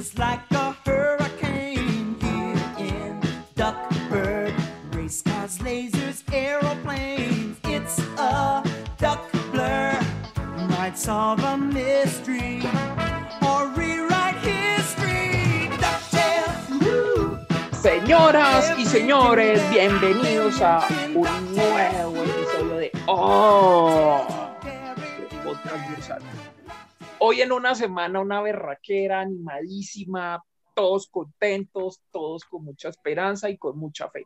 is like a hurricane here in Duckburg. Race cars, lasers, aeroplanes. It's a duck blur. Might solve a mystery or rewrite history. DuckTales. woo. Señoras y señores, bienvenidos a un nuevo episodio de Oh, Hoy en una semana, una berraquera animadísima, todos contentos, todos con mucha esperanza y con mucha fe.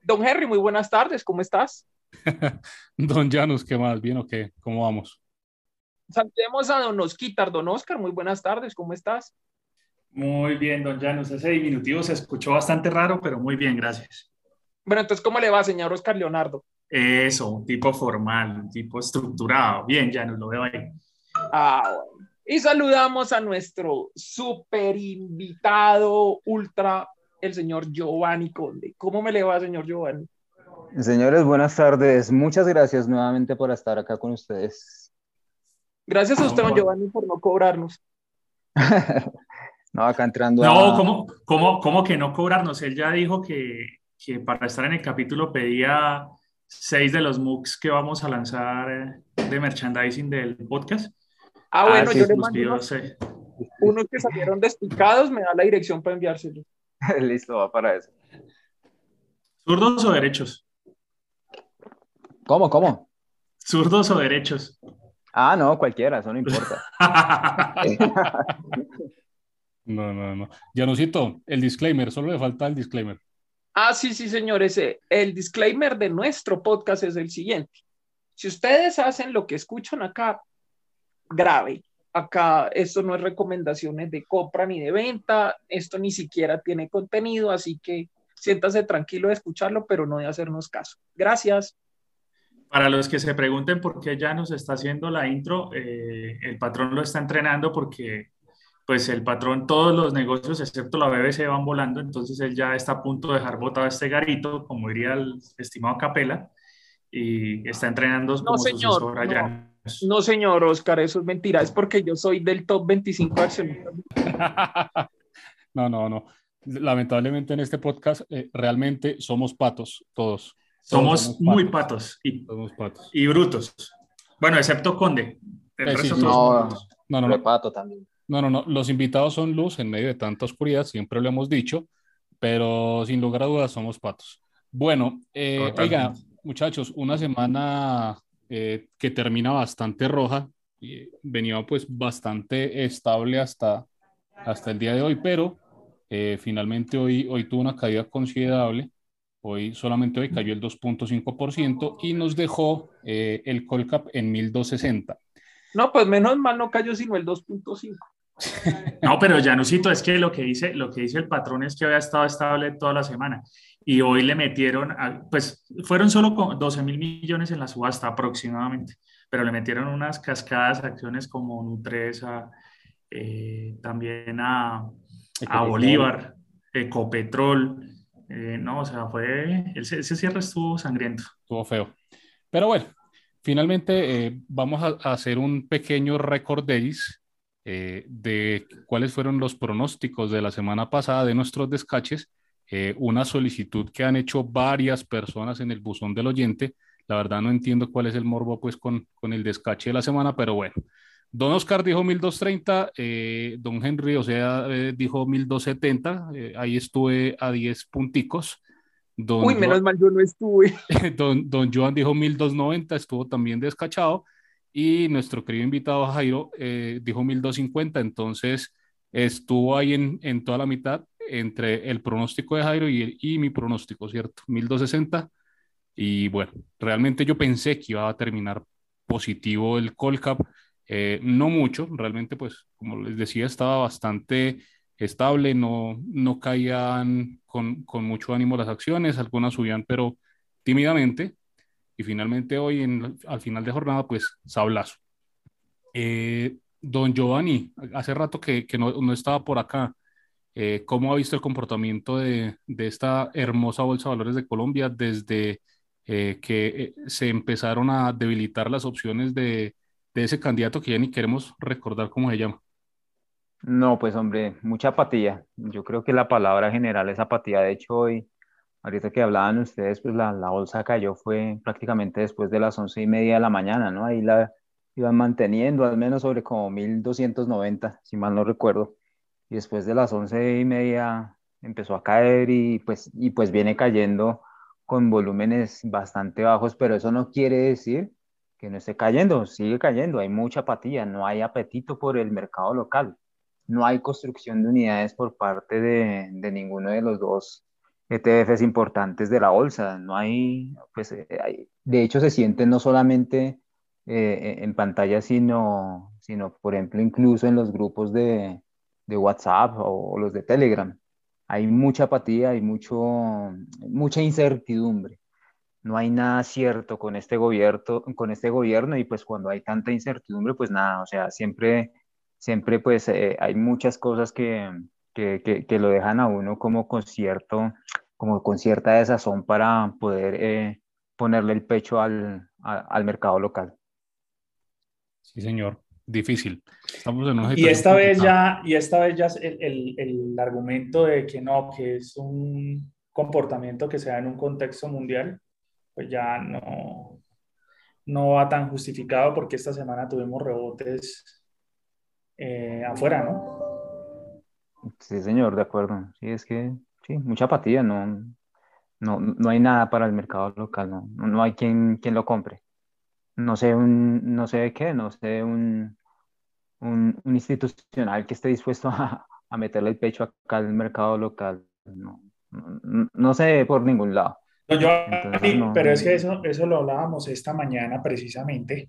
Don Henry, muy buenas tardes, ¿cómo estás? Don Janus, ¿qué más? ¿Bien o qué? ¿Cómo vamos? Saludemos a Don Osquitar. Don Oscar, muy buenas tardes, ¿cómo estás? Muy bien, don Janus. Ese diminutivo se escuchó bastante raro, pero muy bien, gracias. Bueno, entonces, ¿cómo le va, señor Oscar Leonardo? Eso, un tipo formal, un tipo estructurado. Bien, Janus, lo veo ahí. Ah, bueno. Y saludamos a nuestro super invitado ultra, el señor Giovanni Conde. ¿Cómo me le va, señor Giovanni? Señores, buenas tardes. Muchas gracias nuevamente por estar acá con ustedes. Gracias a usted, don. Giovanni, por no cobrarnos. No, acá entrando No, a... ¿cómo, cómo, cómo que no cobrarnos? Él ya dijo que, que para estar en el capítulo pedía seis de los MOOCs que vamos a lanzar de merchandising del podcast. Ah, bueno, sí, yo le mando unos, que salieron despicados, me da la dirección para enviárselos. Listo, va para eso. ¿Zurdos o derechos? ¿Cómo, cómo? ¿Zurdos o derechos? Ah, no, cualquiera, eso no importa. No, no, no. Janusito, el disclaimer, solo le falta el disclaimer. Ah, sí, sí, señores. El disclaimer de nuestro podcast es el siguiente. Si ustedes hacen lo que escuchan acá, grave. Acá esto no es recomendaciones de compra ni de venta, esto ni siquiera tiene contenido, así que siéntase tranquilo de escucharlo, pero no de hacernos caso. Gracias. Para los que se pregunten por qué ya nos está haciendo la intro, eh, el patrón lo está entrenando porque pues el patrón, todos los negocios excepto la BBC van volando, entonces él ya está a punto de dejar botado este garito, como diría el estimado Capela, y está entrenando como señor, sucesor no. No, señor Oscar, eso es mentira, es porque yo soy del top 25 accionistas. No, no, no. Lamentablemente en este podcast eh, realmente somos patos, todos. Somos muy patos y, Somos patos. y brutos. Bueno, excepto Conde. El Eh, sí, resto sí. todos No. No, no, no. Repato también. No, no, no. Los invitados son luz en medio de tanta oscuridad, siempre lo hemos dicho, pero sin lugar a dudas somos patos. Bueno, eh, oiga, muchachos, una semana eh, que termina bastante roja, y venía pues bastante estable hasta, hasta el día de hoy, pero eh, finalmente hoy, hoy tuvo una caída considerable. Hoy solamente hoy cayó el 2.5% y nos dejó eh, el Colcap en 1.260. No, pues menos mal no cayó sino el 2.5. No, pero Janusito, es que lo que dice, lo que dice el patrón es que había estado estable toda la semana y hoy le metieron, a- pues fueron solo con 12 mil millones en la subasta aproximadamente, pero le metieron unas cascadas acciones como Nutresa, eh, también a, a. Bolívar, Ecopetrol, eh, no, o sea, fue, ese, ese cierre estuvo sangriento. Estuvo feo. Pero bueno, finalmente eh, vamos a, a hacer un pequeño récord days eh, de cuáles fueron los pronósticos de la semana pasada de nuestros descaches. Eh, una solicitud que han hecho varias personas en el buzón del oyente. La verdad no entiendo cuál es el morbo pues con, con el descache de la semana, pero bueno. Don Oscar dijo 1230, eh, Don Henry, o sea, eh, dijo 1270, eh, ahí estuve a 10 punticos. Don Uy, Jo- menos mal yo no estuve. Don, don Joan dijo 1290, estuvo también descachado. Y nuestro querido invitado Jairo eh, dijo 1250, entonces estuvo ahí en, en toda la mitad entre el pronóstico de Jairo y, mi pronóstico, ¿cierto? 1260. Y bueno, realmente yo pensé que iba a terminar positivo el Colcap, eh, no mucho, realmente pues como les decía estaba bastante estable, no, no caían con, con mucho ánimo las acciones, algunas subían pero tímidamente y finalmente hoy al final de jornada pues sablazo. Eh, don Giovanni, hace rato que, que no, no estaba por acá. Eh, ¿Cómo ha visto el comportamiento de, de esta hermosa bolsa de valores de Colombia desde eh, que eh, se empezaron a debilitar las opciones de, de ese candidato que ya ni queremos recordar cómo se llama? No, pues hombre, mucha apatía. Yo creo que la palabra general es apatía. De hecho, hoy, ahorita que hablaban ustedes, pues la, la bolsa cayó fue prácticamente después de las once y media de la mañana, ¿no? Ahí la iban manteniendo al menos sobre como 1290, si mal no recuerdo. Y después de las once y media empezó a caer y pues, y pues viene cayendo con volúmenes bastante bajos, pero eso no quiere decir que no esté cayendo, sigue cayendo, hay mucha apatía, no hay apetito por el mercado local, no hay construcción de unidades por parte de, de ninguno de los dos ETFs importantes de la bolsa, no hay, pues, eh, hay, de hecho se siente no solamente eh, en pantalla, sino, sino, por ejemplo, incluso en los grupos de, de WhatsApp o los de Telegram hay mucha apatía, hay mucho, mucha incertidumbre. No hay nada cierto con este gobierno, con este gobierno y pues cuando hay tanta incertidumbre, pues nada, o sea, siempre, siempre pues eh, hay muchas cosas que, que, que, lo dejan a uno como con cierto, como con cierta desazón para poder eh, ponerle el pecho al, al mercado local. Sí, señor difícil. y esta vez ya, y esta vez ya el, el, el, argumento de que no, que es un comportamiento que se da en un contexto mundial, pues ya no, no va tan justificado porque esta semana tuvimos rebotes eh, afuera, ¿no? Sí, señor, de acuerdo. Sí, es que, sí, mucha apatía, no, no, no hay nada para el mercado local, no, no hay quien, quien lo compre no sé, un, no sé qué, no sé, un, un, institucional que esté dispuesto a, a, meterle el pecho acá al mercado local. No, no, sé por ningún lado. yo, pero es que eso, eso lo hablábamos esta mañana precisamente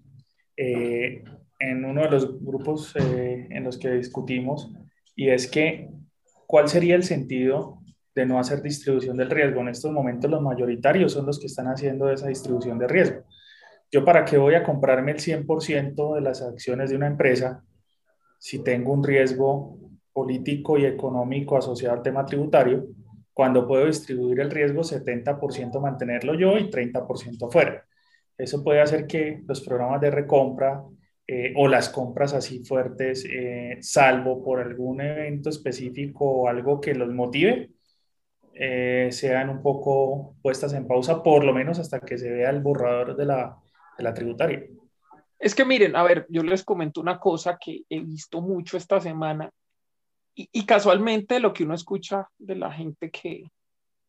eh, en uno de los grupos eh, en los que discutimos, y es que, ¿cuál sería el sentido de no hacer distribución del riesgo? En estos momentos los mayoritarios son los que están haciendo esa distribución de riesgo. ¿Yo para qué voy a comprarme el 100% de las acciones de una empresa si tengo un riesgo político y económico asociado al tema tributario, cuando puedo distribuir el riesgo 70% mantenerlo yo y 30% fuera? Eso puede hacer que los programas de recompra eh, o las compras así fuertes, eh, salvo por algún evento específico o algo que los motive, eh, sean un poco puestas en pausa, por lo menos hasta que se vea el borrador de la, de la tributaria. Es que miren, a ver, yo les comento una cosa que he visto mucho esta semana y, y, casualmente lo que uno escucha de la gente que,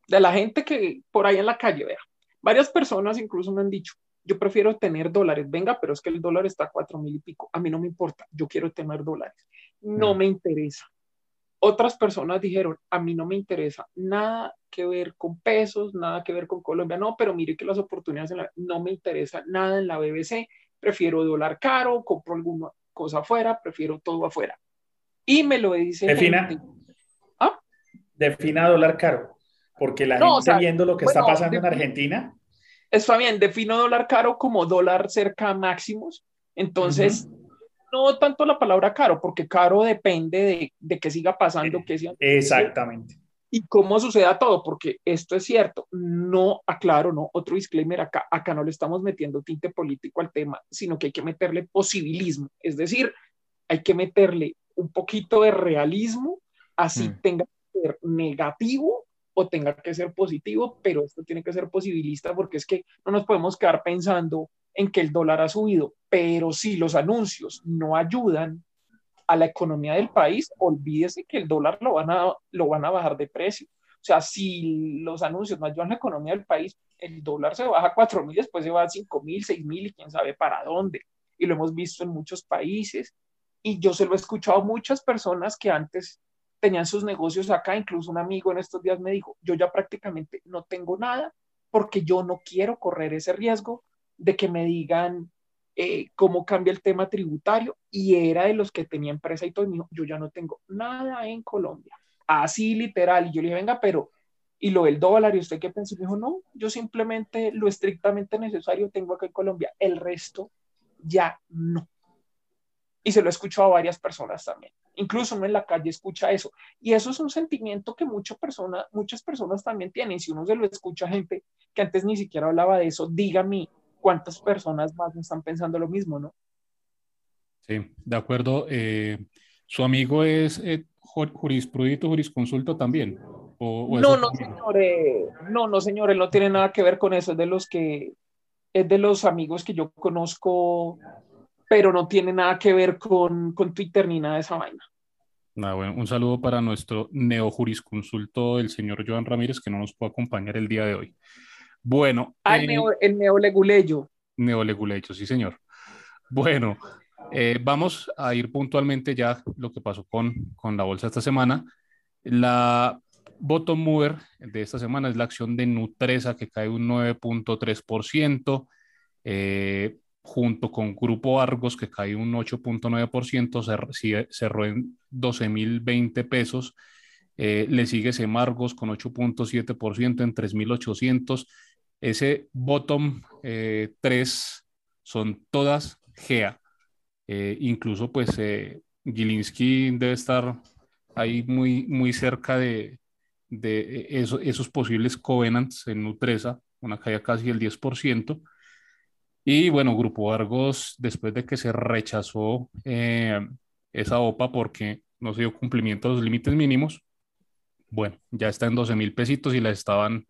de la gente que por ahí en la calle, vea, varias personas incluso me han dicho, yo prefiero tener dólares, venga, pero es que el dólar está a cuatro mil y pico, a mí no me importa, yo quiero tener dólares, no mm. me interesa. Otras personas dijeron, a mí no me interesa nada que ver con pesos, nada que ver con Colombia, no, pero mire que las oportunidades no me interesa nada en la BBC, prefiero dólar caro, compro alguna cosa afuera, prefiero todo afuera. Y me lo dice. Defina, ¿Ah? defina dólar caro, porque la gente viendo lo que está pasando en Argentina. Está bien, defino dólar caro como dólar cerca a máximos. Entonces, no tanto la palabra caro, porque caro depende de, de que siga pasando. Que sea, Exactamente. Y cómo suceda todo, porque esto es cierto, no, aclaro, no, otro disclaimer acá, acá no le estamos metiendo tinte político al tema, sino que hay que meterle posibilismo, es decir, hay que meterle un poquito de realismo, así mm. tenga que ser negativo o tenga que ser positivo, pero esto tiene que ser posibilista porque es que no nos podemos quedar pensando en que el dólar ha subido, pero si los anuncios no ayudan a la economía del país, olvídese que el dólar lo van a, lo van a bajar de precio. O sea, si los anuncios no ayudan a la economía del país, el dólar se baja a 4 mil, después se va a 5 mil, 6 mil y quién sabe para dónde. Y lo hemos visto en muchos países. Y yo se lo he escuchado a muchas personas que antes tenían sus negocios acá, incluso un amigo en estos días me dijo, yo ya prácticamente no tengo nada porque yo no quiero correr ese riesgo de que me digan eh, cómo cambia el tema tributario y era de los que tenía empresa y todo, y me dijo, yo ya no tengo nada en Colombia. Así literal, y yo le dije, venga, pero, ¿y lo del dólar? ¿Y usted qué pensó? Y dijo, no, yo simplemente lo estrictamente necesario tengo acá en Colombia, el resto ya no. Y se lo he escuchado a varias personas también. Incluso uno en la calle escucha eso. Y eso es un sentimiento que mucha persona, muchas personas también tienen. Si uno se lo escucha a gente que antes ni siquiera hablaba de eso, dígame cuántas personas más están pensando lo mismo, ¿no? Sí, de acuerdo. Eh, ¿Su amigo es eh, jurisprudito, jurisconsulto también? no, no, señores. No, no, señores, no tiene nada que ver con eso. Es de los que, es de los amigos que yo conozco, pero no tiene nada que ver con, con Twitter ni nada de esa vaina. Ah, bueno, un saludo para nuestro neojurisconsulto, el señor Joan Ramírez, que no nos puede acompañar el día de hoy. Bueno. Ah, el, neo, el neoleguleyo. Neoleguleyo, sí, señor. Bueno, eh, vamos a ir puntualmente ya lo que pasó con, con la bolsa esta semana. La bottom mover de esta semana es la acción de Nutresa que cae un 9.3%, eh, junto con Grupo Argos que cae un 8.9%, cerró en 12.020 pesos. Eh, le sigue Semargos con 8.7% en 3.800. Ese bottom 3 son todas GEA. Eh, incluso, pues, eh, Gilinski debe estar ahí muy, muy cerca de, de esos posibles covenants en Nutresa, una caída casi del 10%. Y bueno, Grupo Argos, después de que se rechazó eh, esa OPA porque no se dio cumplimiento a los límites mínimos, bueno, ya está en 12 mil pesitos y la estaban,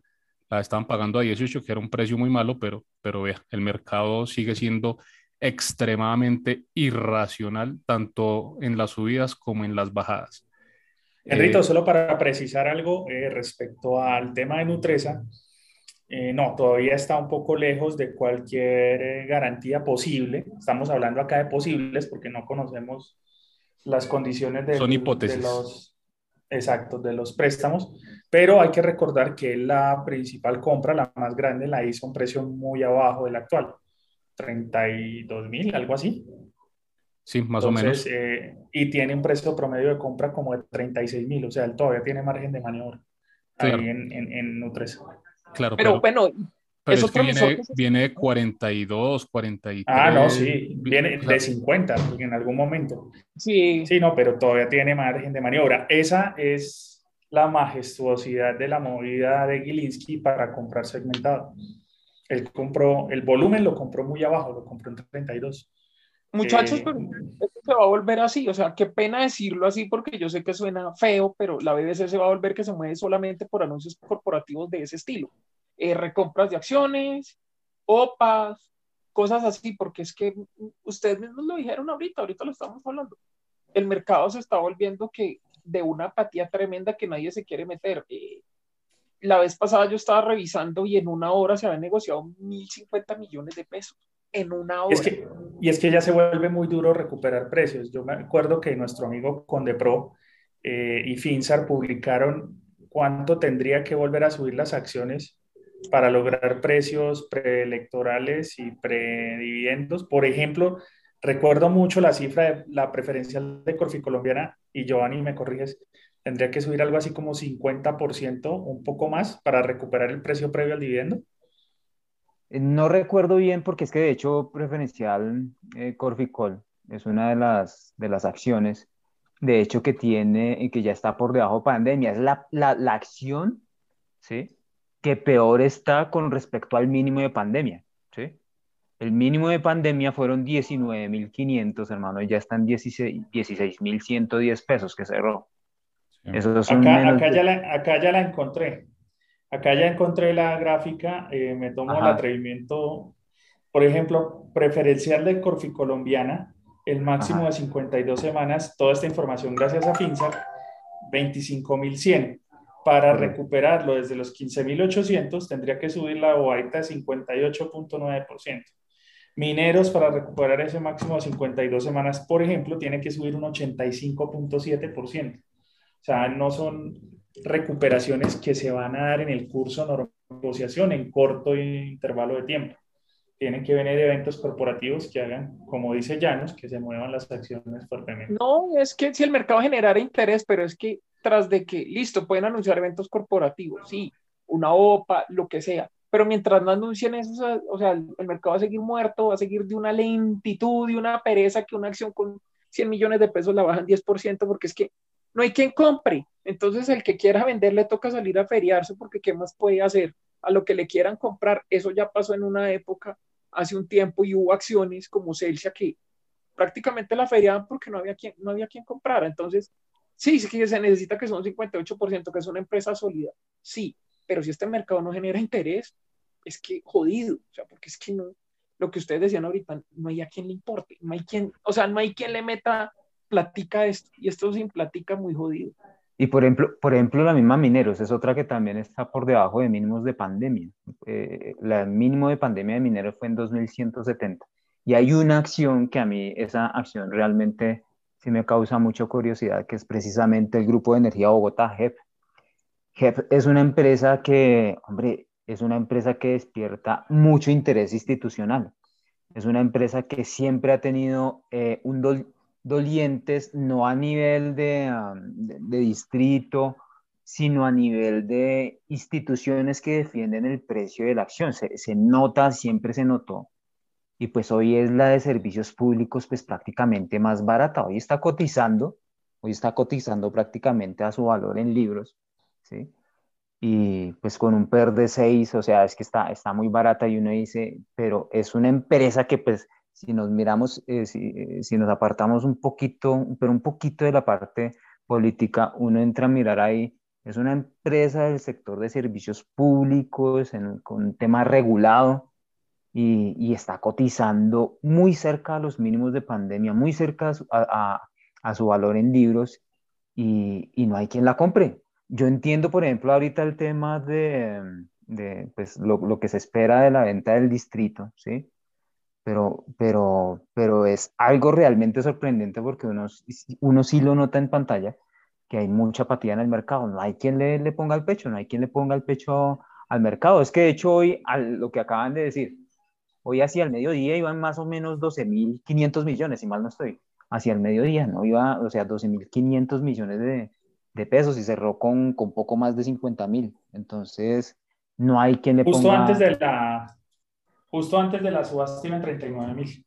la estaban pagando a 18, que era un precio muy malo, pero, pero vea, el mercado sigue siendo extremadamente irracional, tanto en las subidas como en las bajadas. Enrito, eh, solo para precisar algo eh, respecto al tema de Nutresa, eh, no, todavía está un poco lejos de cualquier garantía posible. Estamos hablando acá de posibles porque no conocemos las condiciones de, Son hipótesis. de los exactos de los préstamos, pero hay que recordar que la principal compra, la más grande, la hizo a un precio muy abajo del actual. 32 mil, algo así. Sí, más o menos. Eh, y tiene un precio promedio de compra como de 36 mil, o sea, él todavía tiene margen de maniobra ahí en, en, en Nutres. Claro, pero, bueno, pero es que viene, viene, de 42, 43. Ah, no, sí, viene de 50 en algún momento. Sí. Sí, no, pero todavía tiene margen de maniobra. Esa es la majestuosidad de la movida de Gilinski para comprar segmentado él compró, el volumen lo compró muy abajo, lo compró en 32. Muchachos, eh, pero esto se va a volver así, o sea, qué pena decirlo así porque yo sé que suena feo, pero la BBC se va a volver que se mueve solamente por anuncios corporativos de ese estilo. Eh, recompras de acciones, OPAs, cosas así, porque es que ustedes mismos lo dijeron ahorita, ahorita lo estamos hablando. El mercado se está volviendo que de una apatía tremenda que nadie se quiere meter. Eh, la vez pasada yo estaba revisando y en una hora se habían negociado 1.050 millones de pesos. En una hora. Es que, y es que ya se vuelve muy duro recuperar precios. Yo me acuerdo que nuestro amigo Condepro eh, y Finsar publicaron cuánto tendría que volver a subir las acciones para lograr precios preelectorales y predividendos. Por ejemplo, recuerdo mucho la cifra de la preferencial de Corfi Colombiana, y Giovanni, me corriges, tendría que subir algo así como 50%, un poco más, para recuperar el precio previo al dividendo. Eh, no recuerdo bien porque es que de hecho preferencial eh, Corficol es una de las, de las acciones, de hecho que tiene, que ya está por debajo de pandemia, es la, la, la acción, ¿sí? Que peor está con respecto al mínimo de pandemia, ¿sí? El mínimo de pandemia fueron 19.500, hermano, y ya están 16.110 pesos que cerró acá, ya la, acá ya la encontré. Acá ya encontré la gráfica, eh, me tomo el atrevimiento. Por ejemplo, preferencial de Corfi Colombiana, el máximo de 52 semanas, toda esta información gracias a FinSA, 25.100. Para recuperarlo desde los 15.800 tendría que subir la OAITA 58.9%. Mineros para recuperar ese máximo de 52 semanas, por ejemplo, tiene que subir un 85.7%. O sea, no son recuperaciones que se van a dar en el curso de negociación en corto intervalo de tiempo. Tienen que venir eventos corporativos que hagan, como dice Llanos, que se muevan las acciones fuertemente. No, es que si el mercado generara interés, pero es que tras de que, listo, pueden anunciar eventos corporativos, sí, una OPA, lo que sea, pero mientras no anuncien eso, o sea, el mercado va a seguir muerto, va a seguir de una lentitud, de una pereza que una acción con 100 millones de pesos la bajan 10%, porque es que no hay quien compre. Entonces el que quiera vender le toca salir a feriarse porque ¿qué más puede hacer? A lo que le quieran comprar, eso ya pasó en una época, hace un tiempo, y hubo acciones como Celsia que prácticamente la feriaban porque no había quien, no había quien comprara. Entonces, sí, sí que se necesita que sea un 58%, que es una empresa sólida, sí, pero si este mercado no genera interés, es que jodido, o sea, porque es que no, lo que ustedes decían ahorita, no hay a quien le importe, no hay quien, o sea, no hay quien le meta platica esto, y esto sin platica muy jodido. Y por ejemplo, por ejemplo, la misma Mineros es otra que también está por debajo de mínimos de pandemia. Eh, el mínimo de pandemia de Mineros fue en 2170. Y hay una acción que a mí, esa acción realmente sí me causa mucha curiosidad, que es precisamente el Grupo de Energía Bogotá, JEP. JEP es una empresa que, hombre, es una empresa que despierta mucho interés institucional. Es una empresa que siempre ha tenido eh, un dolientes, no a nivel de, de, distrito, sino a nivel de instituciones que defienden el precio de la acción. Se, se nota, siempre se notó y pues hoy es la de servicios públicos pues prácticamente más barata. Hoy está cotizando, hoy está cotizando prácticamente a su valor en libros, ¿sí? Y pues con un PER de 6, o sea, es que está, está muy barata y uno dice, pero es una empresa que pues si nos miramos, eh, si, eh, si, nos apartamos un poquito, pero un poquito de la parte política, uno entra a mirar ahí, es una empresa del sector de servicios públicos, en, con un tema regulado, y, está cotizando muy cerca a los mínimos de pandemia, muy cerca a, a, su valor en libros y, y, no hay quien la compre. Yo entiendo, por ejemplo, ahorita el tema de, de pues, lo, lo, que se espera de la venta del distrito, ¿sí? Pero, pero, pero es algo realmente sorprendente porque uno, uno sí lo nota en pantalla, que hay mucha apatía en el mercado. No hay quien le, le ponga el pecho, no hay quien le ponga el pecho al mercado. Es que de hecho hoy, lo que acaban de decir, Hoy hacia el mediodía iban más o menos 12.500 millones, si mal no estoy. Hacia el mediodía, ¿no? Iba, o sea, 12.500 millones de, de, pesos y cerró con, con poco más de 50.000. Entonces, no hay quien le justo ponga... Antes de la, justo antes de la subasta iban 39.000.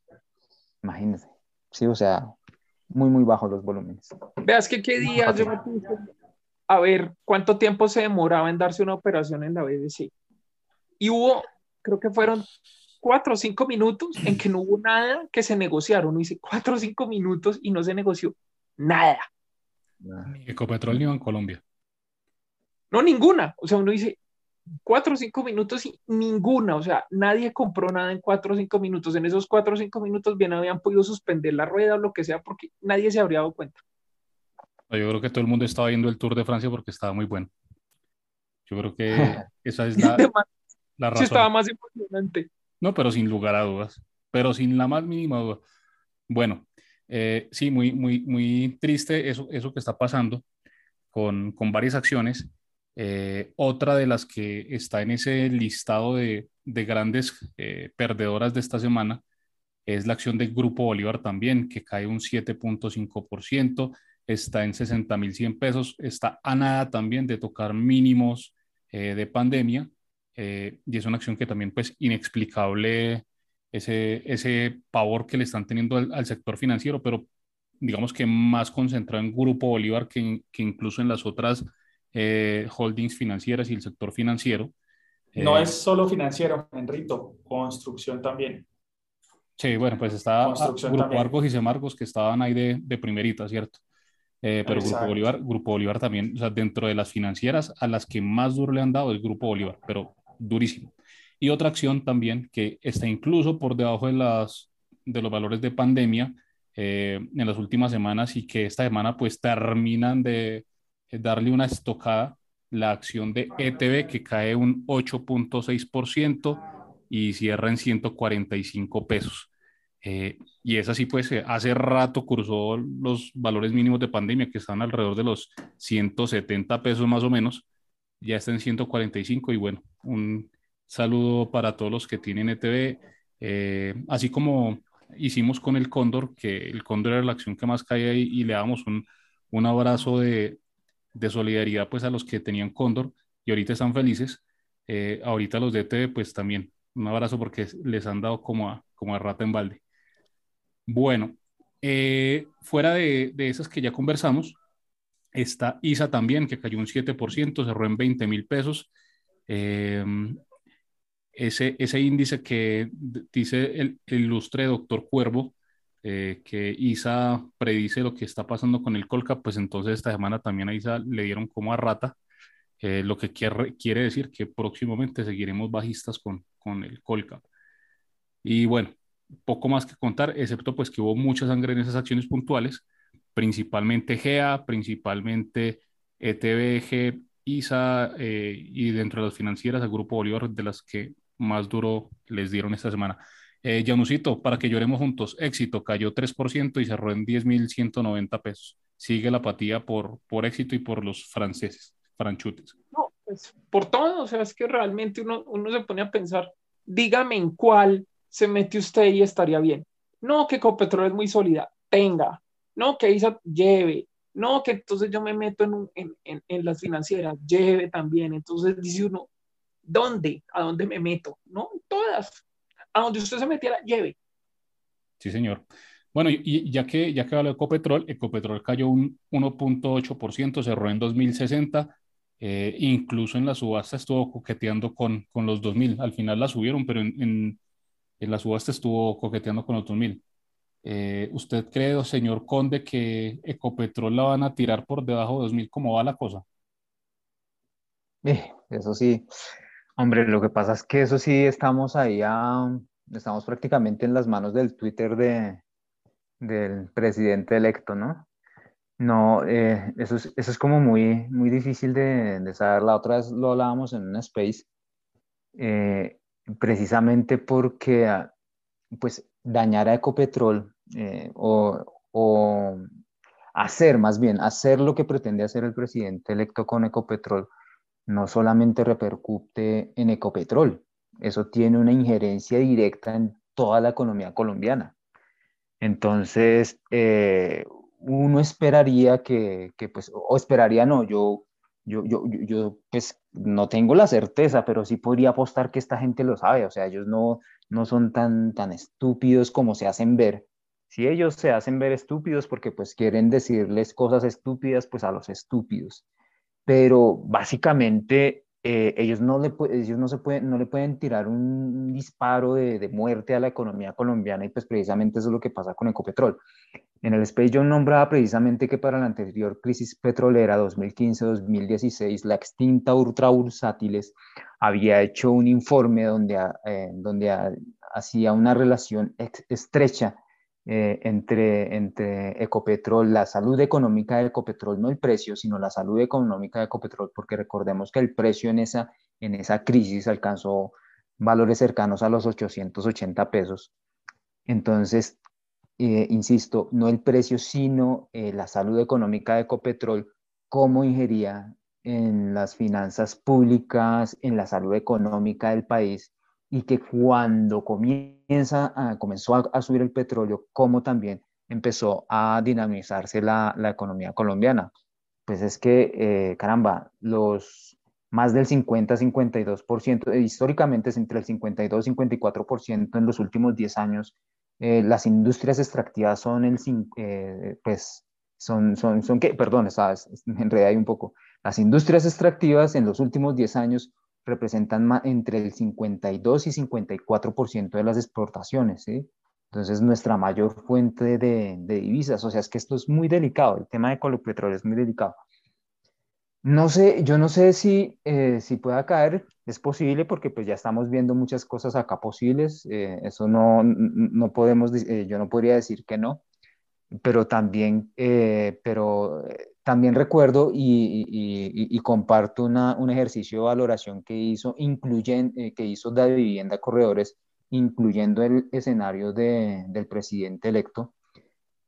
Imagínense. Sí, o sea, muy, muy bajos los volúmenes. Veas que qué días yo me puse a ver cuánto tiempo se demoraba en darse una operación en la BBC. Y hubo, creo que fueron cuatro o cinco minutos en que no hubo nada que se negociara. Uno dice cuatro o cinco minutos y no se negoció nada. Ni Ecopetrol ni Colombia. No, ninguna. O sea, uno dice cuatro o cinco minutos y ninguna. O sea, nadie compró nada en cuatro o cinco minutos. En esos cuatro o cinco minutos bien habían podido suspender la rueda o lo que sea porque nadie se habría dado cuenta. Yo creo que todo el mundo estaba viendo el Tour de Francia porque estaba muy bueno. Yo creo que esa es la, la razón. Sí, estaba más emocionante. No, pero sin lugar a dudas, pero sin la más mínima duda. Bueno, eh, sí, muy, muy, muy triste eso, eso que está pasando con, con varias acciones. Eh, otra de las que está en ese listado de, de grandes eh, perdedoras de esta semana es la acción del Grupo Bolívar también, que cae un 7.5%, está en 60.100 pesos, está a nada también de tocar mínimos de pandemia eh, y es una acción que también, pues, inexplicable ese, ese pavor que le están teniendo al, sector financiero, pero digamos que más concentrado en Grupo Bolívar que, que incluso en las otras eh, holdings financieras y el sector financiero. No eh, es solo financiero, Enrito, construcción también. Sí, bueno, pues está Grupo Argos y Semargos que estaban ahí de, de primerita, ¿cierto? pero Grupo Bolívar, Grupo Bolívar también, o sea, dentro de las financieras, a las que más duro le han dado es Grupo Bolívar, pero durísimo. Y otra acción también que está incluso por debajo de, las, de los valores de pandemia eh, en las últimas semanas y que esta semana pues terminan de darle una estocada, la acción de ETB que cae un 8.6% y cierra en 145 pesos. Eh, y esa sí, pues eh, hace rato cruzó los valores mínimos de pandemia que están alrededor de los 170 pesos más o menos ya está en 145 y bueno, un saludo para todos los que tienen ETV, eh, así como hicimos con el Cóndor, que el Cóndor era la acción que más caía ahí y le damos un, un abrazo de, de, solidaridad pues a los que tenían Cóndor y ahorita están felices, eh, ahorita los de ETV pues también un abrazo porque les han dado como a, como a rata en balde. Bueno, eh, fuera de, de esas que ya conversamos, Está ISA también, que cayó un 7%, cerró en 20 mil pesos. Em, ese, ese índice que dice el, ilustre doctor Cuervo, eh, que ISA predice lo que está pasando con el Colca, pues entonces esta semana también a ISA le dieron como a rata, eh, lo que quiere, quiere decir que próximamente seguiremos bajistas con, con el Colca. Y bueno, poco más que contar, excepto pues que hubo mucha sangre en esas acciones puntuales, principalmente GEA, principalmente ETBG, ISA eh, y dentro de las financieras, el Grupo Bolívar, de las que más duro les dieron esta semana. Eh, Janusito, para que lloremos juntos, éxito, cayó 3% y cerró en 10.190 pesos. Sigue la apatía por, por éxito y por los franceses, franchutes. No, pues por todo, o sea, es que realmente uno, uno se pone a pensar, dígame en cuál se mete usted y estaría bien. No, que Copetrol es muy sólida, tenga. No, que ISA lleve. No, que entonces yo me meto en, en, en, las financieras, lleve también. Entonces dice uno, ¿dónde? ¿A dónde me meto? No, todas. A donde usted se metiera, lleve. Sí, señor. Bueno, y ya que, ya que habló de Ecopetrol, Ecopetrol cayó un 1.8%, cerró en 2060. Eh, incluso en la subasta estuvo coqueteando con, con los 2000. Al final la subieron, pero en, en, en la subasta estuvo coqueteando con los 2000. Eh, ¿Usted cree, señor Conde, que Ecopetrol la van a tirar por debajo de 2000? ¿Cómo va la cosa? Eh, eso sí, hombre, lo que pasa es que eso sí estamos ahí, a, estamos prácticamente en las manos del Twitter de, del presidente electo, ¿no? No, eh, eso, es, eso es como muy, muy difícil de, de, saber. La otra vez lo hablábamos en una space, eh, precisamente porque ah, pues dañar a Ecopetrol eh, o, o, hacer más bien, hacer lo que pretende hacer el presidente electo con Ecopetrol, no solamente repercute en Ecopetrol, eso tiene una injerencia directa en toda la economía colombiana. Entonces, eh, uno esperaría que, que, pues, o esperaría no, yo, yo, yo, yo, pues, no tengo la certeza, pero sí podría apostar que esta gente lo sabe, o sea, ellos no, no son tan, tan estúpidos como se hacen ver. Si ellos se hacen ver estúpidos porque pues quieren decirles cosas estúpidas, pues a los estúpidos. Pero básicamente eh, ellos, no le, ellos no, se pueden, no le pueden tirar un disparo de, de, muerte a la economía colombiana y pues precisamente eso es lo que pasa con Ecopetrol. En el Space yo nombraba precisamente que para la anterior crisis petrolera 2015-2016 la extinta Ultra Bursátiles había hecho un informe donde, eh, donde hacía una relación estrecha eh, entre, entre Ecopetrol, la salud económica de Ecopetrol, no el precio, sino la salud económica de Ecopetrol, porque recordemos que el precio en esa, en esa crisis alcanzó valores cercanos a los 880 pesos. Entonces, eh, insisto, no el precio, sino eh, la salud económica de Ecopetrol, cómo ingería en las finanzas públicas, en la salud económica del país y que cuando comienza a, comenzó a, a, subir el petróleo, como también empezó a dinamizarse la, la economía colombiana. Pues es que, eh, caramba, los más del 50-52%, históricamente es entre el 52-54% en los últimos 10 años, eh, las industrias extractivas son el, eh, pues, son, son, son ¿qué? Perdón, sabes, en realidad un poco. Las industrias extractivas en los últimos 10 años representan entre el 52 y 54% de las exportaciones, ¿sí? Entonces, nuestra mayor fuente de, divisas, o sea, es que esto es muy delicado, el tema de Colopetrol es muy delicado. No sé, yo no sé si, eh, si pueda caer, es posible porque pues ya estamos viendo muchas cosas acá posibles, eh, eso no, no podemos, eh, yo no podría decir que no, pero también, eh, pero también recuerdo y, y, y comparto una, un ejercicio de valoración que hizo, incluyen, eh, que hizo de Vivienda Corredores, incluyendo el escenario de, del presidente electo,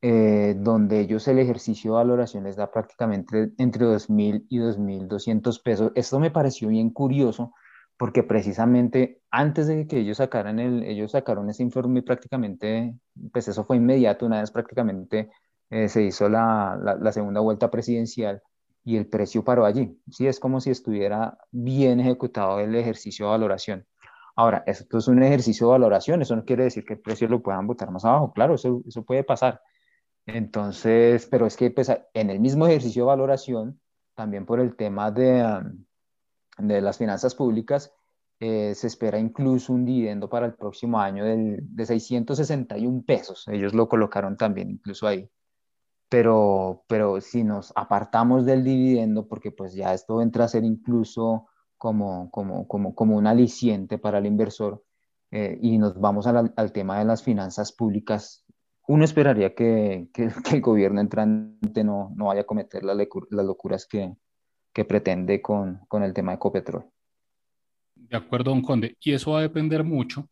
eh, donde ellos el ejercicio de valoración les da prácticamente entre 2.000 y 2.200 pesos. Esto me pareció bien curioso porque precisamente antes de que ellos sacaran el, ellos sacaron ese informe prácticamente, pues eso fue inmediato, una vez prácticamente eh, se hizo la, la, segunda vuelta presidencial y el precio paró allí. Sí, es como si estuviera bien ejecutado el ejercicio de valoración. Ahora, esto es un ejercicio de valoración, eso no quiere decir que el precio lo puedan botar más abajo, claro, eso, eso puede pasar. Entonces, pero es que pues, en el mismo ejercicio de valoración, también por el tema de, um, de las finanzas públicas, eh, se espera incluso un dividendo para el próximo año del, de 661 pesos. Ellos lo colocaron también incluso ahí. Pero, pero si nos apartamos del dividendo, porque pues ya esto entra a ser incluso como, como, como, como un aliciente para el inversor, eh, y nos vamos al, al, tema de las finanzas públicas, uno esperaría que, que, el gobierno entrante no, no vaya a cometer las locuras que, que pretende con, con el tema de Ecopetrol. De acuerdo, don Conde. Y eso va a depender mucho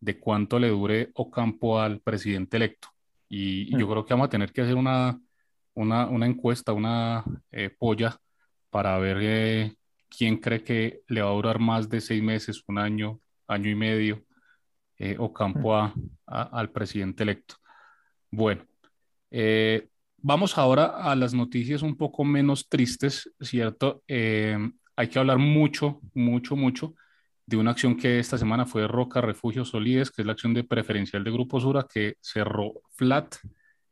de cuánto le dure Ocampo al presidente electo. Y, yo mm. creo que vamos a tener que hacer una, una, una encuesta, una eh, polla para ver eh, quién cree que le va a durar más de seis meses, un año, año y medio, eh, Ocampo mm. a, al presidente electo. Bueno, eh, vamos ahora a las noticias un poco menos tristes, ¿cierto? hay que hablar mucho, mucho, mucho de una acción que esta semana fue Roca Refugio Solides, que es la acción de preferencial de Grupo Sura, que cerró flat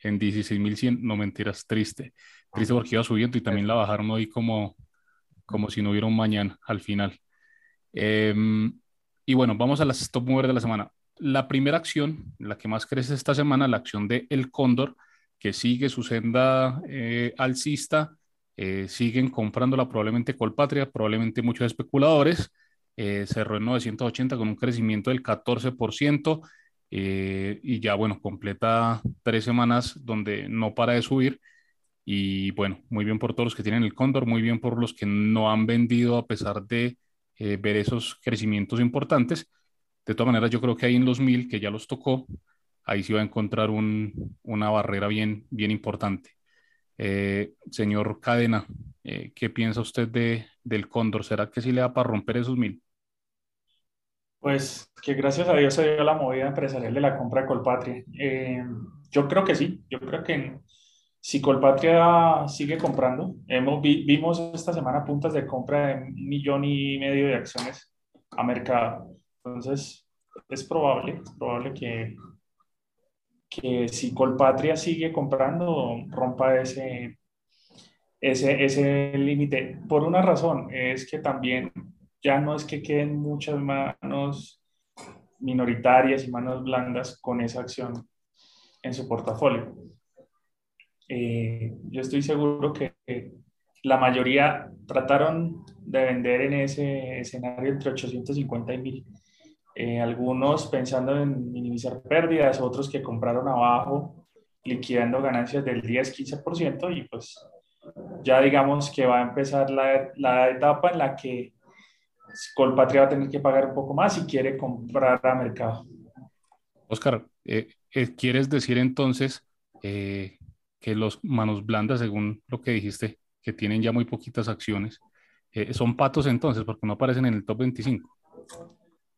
en 16.100, no mentiras, triste, triste porque iba subiendo y también la bajaron hoy como, como si no hubiera un mañana al final. Em, y bueno, vamos a las stop mover de la semana. La primera acción, la que más crece esta semana, la acción de El Cóndor, que sigue su senda eh, alcista, eh, siguen comprándola probablemente Colpatria, probablemente muchos especuladores. Eh, cerró en 980 con un crecimiento del 14% eh, y ya, bueno, completa tres semanas donde no para de subir. Y bueno, muy bien por todos los que tienen el cóndor, muy bien por los que no han vendido a pesar de ver esos crecimientos importantes. De todas maneras, yo creo que ahí en los mil, que ya los tocó, ahí sí va a encontrar un, una barrera bien, bien importante. Eh, señor Cadena, eh, ¿qué piensa usted de, del Cóndor? ¿Será que sí le da para romper esos mil? Pues que gracias a Dios se dio la movida empresarial de la compra de Colpatria. Eh, yo creo que sí, yo creo que si Colpatria sigue comprando, hemos, vimos esta semana puntas de compra de un millón y medio de acciones a mercado. Entonces, es probable, es probable que, que si Colpatria sigue comprando, rompa ese, ese, ese límite. Por una razón, es que también ya no es que queden muchas manos minoritarias y manos blandas con esa acción en su portafolio. Eh, yo estoy seguro que la mayoría trataron de vender en ese escenario entre 850 y 1000 eh, algunos pensando en minimizar pérdidas, otros que compraron abajo, liquidando ganancias del 10-15% y pues ya digamos que va a empezar la, la etapa en la que Colpatria va a tener que pagar un poco más si quiere comprar a mercado. Oscar, eh, eh, ¿quieres decir entonces que los manos blandas, según lo que dijiste, que tienen ya muy poquitas acciones, son patos entonces porque no aparecen en el top 25?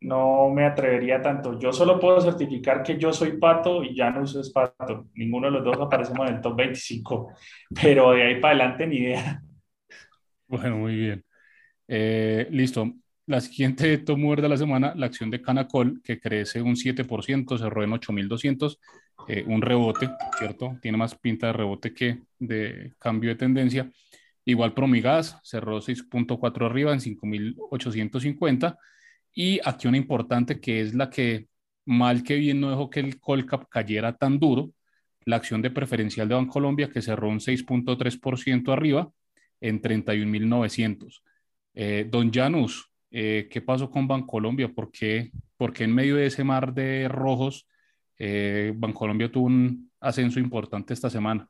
No me atrevería tanto. Yo solo puedo certificar que yo soy pato y ya no es pato. Ninguno de los dos aparecemos en el top 25, pero de ahí para adelante ni idea. Bueno, muy bien. Eh, listo. La siguiente top de la semana, la acción de Canacol, que crece un 7%, cerró en 8.200, eh, un rebote, ¿cierto? Tiene más pinta de rebote que de cambio de tendencia. Igual Promigas cerró 6.4 arriba en 5.850 y aquí una importante que es la que mal que bien no dejó que el Colcap cayera tan duro, la acción de preferencial de Bancolombia que cerró un 6.3% arriba en 31.900. Eh, don Janus, eh, ¿qué pasó con Bancolombia? ¿Por qué, ¿Por qué en medio de ese mar de rojos eh, Bancolombia tuvo un ascenso importante esta semana?